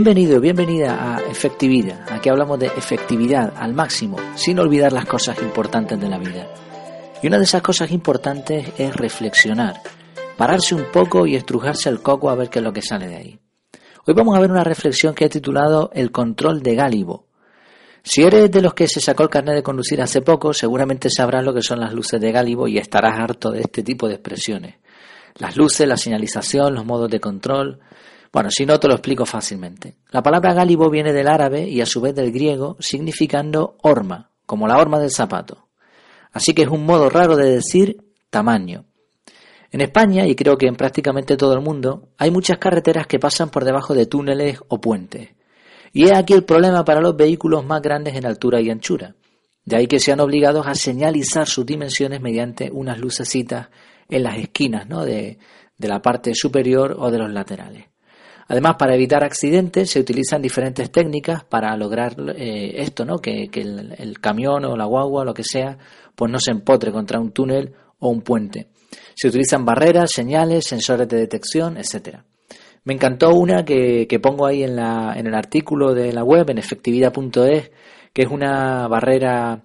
Bienvenido, bienvenida a Efectividad. Aquí hablamos de efectividad al máximo, sin olvidar las cosas importantes de la vida. Y una de esas cosas importantes es reflexionar, pararse un poco y estrujarse el coco a ver qué es lo que sale de ahí. Hoy vamos a ver una reflexión que he titulado El control de Gálibo. Si eres de los que se sacó el carnet de conducir hace poco, seguramente sabrás lo que son las luces de Gálibo y estarás harto de este tipo de expresiones. Las luces, la señalización, los modos de control. Bueno, si no te lo explico fácilmente. La palabra gálibo viene del árabe y a su vez del griego, significando horma, como la horma del zapato. Así que es un modo raro de decir tamaño. En España, y creo que en prácticamente todo el mundo, hay muchas carreteras que pasan por debajo de túneles o puentes. Y es aquí el problema para los vehículos más grandes en altura y anchura. De ahí que sean obligados a señalizar sus dimensiones mediante unas lucecitas en las esquinas ¿no? de, la parte superior o de los laterales. Además, para evitar accidentes se utilizan diferentes técnicas para lograr eh, esto, ¿no? que, el, el, camión o la guagua lo que sea, pues no se empotre contra un túnel o un puente. Se utilizan barreras, señales, sensores de detección, etcétera. Me encantó una que, que pongo ahí en, la, en el artículo de la web, en efectividad.es, que es una barrera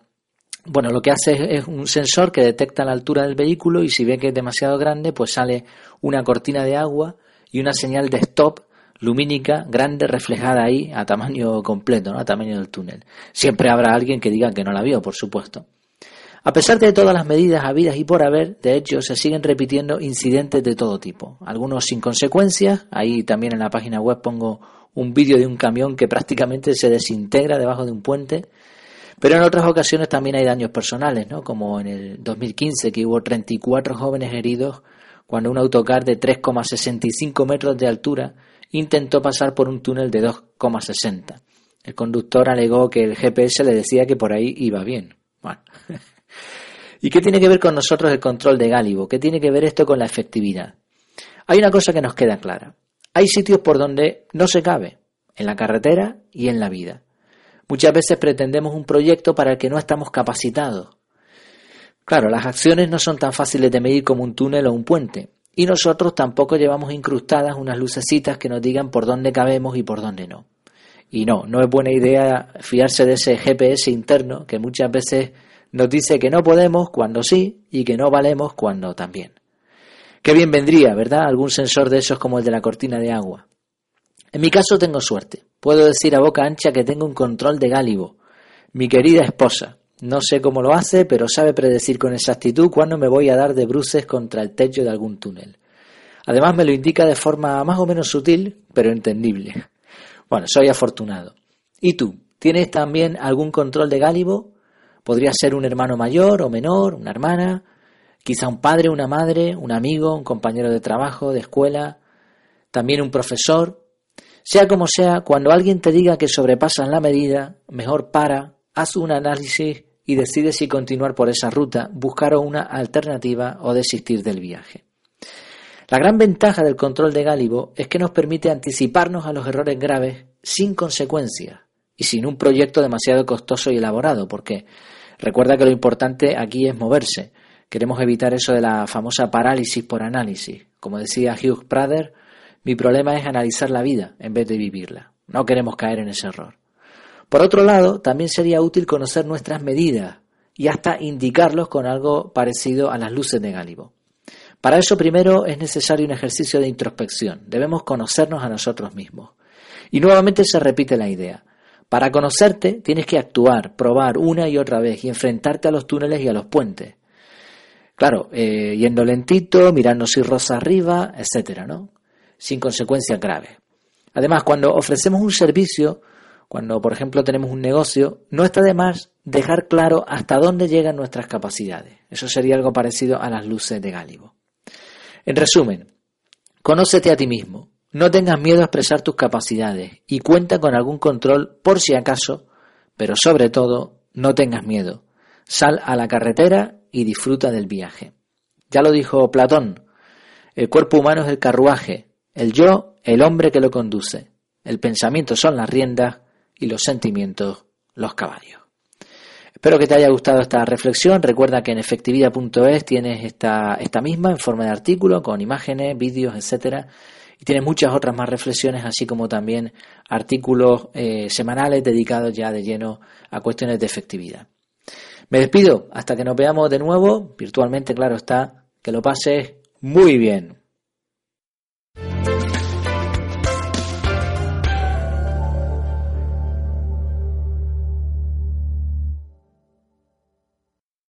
bueno, lo que hace es, un sensor que detecta la altura del vehículo y si ve que es demasiado grande, pues sale una cortina de agua y una señal de stop lumínica grande reflejada ahí a tamaño completo, ¿no? a tamaño del túnel. Siempre habrá alguien que diga que no la vio, por supuesto. A pesar de todas las medidas habidas y por haber, de hecho, se siguen repitiendo incidentes de todo tipo. Algunos sin consecuencias. Ahí también en la página web pongo un vídeo de un camión que prácticamente se desintegra debajo de un puente pero en otras ocasiones también hay daños personales, ¿no? como en el 2015 que hubo 34 jóvenes heridos cuando un autocar de 3,65 metros de altura intentó pasar por un túnel de 2,60. El conductor alegó que el GPS le decía que por ahí iba bien. Bueno. ¿Y qué tiene que ver con nosotros el control de Gálibo? ¿Qué tiene que ver esto con la efectividad? Hay una cosa que nos queda clara. Hay sitios por donde no se cabe, en la carretera y en la vida. Muchas veces pretendemos un proyecto para el que no estamos capacitados. Claro, las acciones no son tan fáciles de medir como un túnel o un puente, y nosotros tampoco llevamos incrustadas unas lucecitas que nos digan por dónde cabemos y por dónde no. Y no, no es buena idea fiarse de ese GPS interno que muchas veces nos dice que no podemos cuando sí y que no valemos cuando también. Qué bien vendría, ¿verdad? Algún sensor de esos como el de la cortina de agua. En mi caso tengo suerte. Puedo decir a boca ancha que tengo un control de gálibo. Mi querida esposa. No sé cómo lo hace, pero sabe predecir con exactitud cuándo me voy a dar de bruces contra el techo de algún túnel. Además me lo indica de forma más o menos sutil, pero entendible. Bueno, soy afortunado. ¿Y tú? ¿Tienes también algún control de gálibo? Podría ser un hermano mayor o menor, una hermana, quizá un padre, una madre, un amigo, un compañero de trabajo, de escuela, también un profesor, sea como sea, cuando alguien te diga que sobrepasan la medida, mejor para, haz un análisis y decide si continuar por esa ruta, buscar una alternativa o desistir del viaje. La gran ventaja del control de Gálibo es que nos permite anticiparnos a los errores graves sin consecuencias y sin un proyecto demasiado costoso y elaborado, porque recuerda que lo importante aquí es moverse. Queremos evitar eso de la famosa parálisis por análisis. Como decía Hugh Prader, mi problema es analizar la vida en vez de vivirla. No queremos caer en ese error. Por otro lado, también sería útil conocer nuestras medidas y hasta indicarlos con algo parecido a las luces de Gálibo. Para eso primero es necesario un ejercicio de introspección. Debemos conocernos a nosotros mismos. Y nuevamente se repite la idea. Para conocerte tienes que actuar, probar una y otra vez y enfrentarte a los túneles y a los puentes. Claro, eh, yendo lentito, mirando si rosa arriba, etcétera, ¿no? sin consecuencias graves. Además, cuando ofrecemos un servicio, cuando por ejemplo tenemos un negocio, no está de más dejar claro hasta dónde llegan nuestras capacidades. Eso sería algo parecido a las luces de Gálibo. En resumen, conócete a ti mismo, no tengas miedo a expresar tus capacidades y cuenta con algún control por si acaso, pero sobre todo, no tengas miedo. Sal a la carretera y disfruta del viaje. Ya lo dijo Platón, el cuerpo humano es el carruaje, el yo, el hombre que lo conduce. El pensamiento son las riendas y los sentimientos los caballos. Espero que te haya gustado esta reflexión. Recuerda que en efectividad.es tienes esta, esta misma en forma de artículo con imágenes, vídeos, etcétera. y tiene muchas otras más reflexiones, así como también artículos eh, semanales dedicados ya de lleno a cuestiones de efectividad. Me despido hasta que nos veamos de nuevo, virtualmente, claro está, que lo pases muy bien.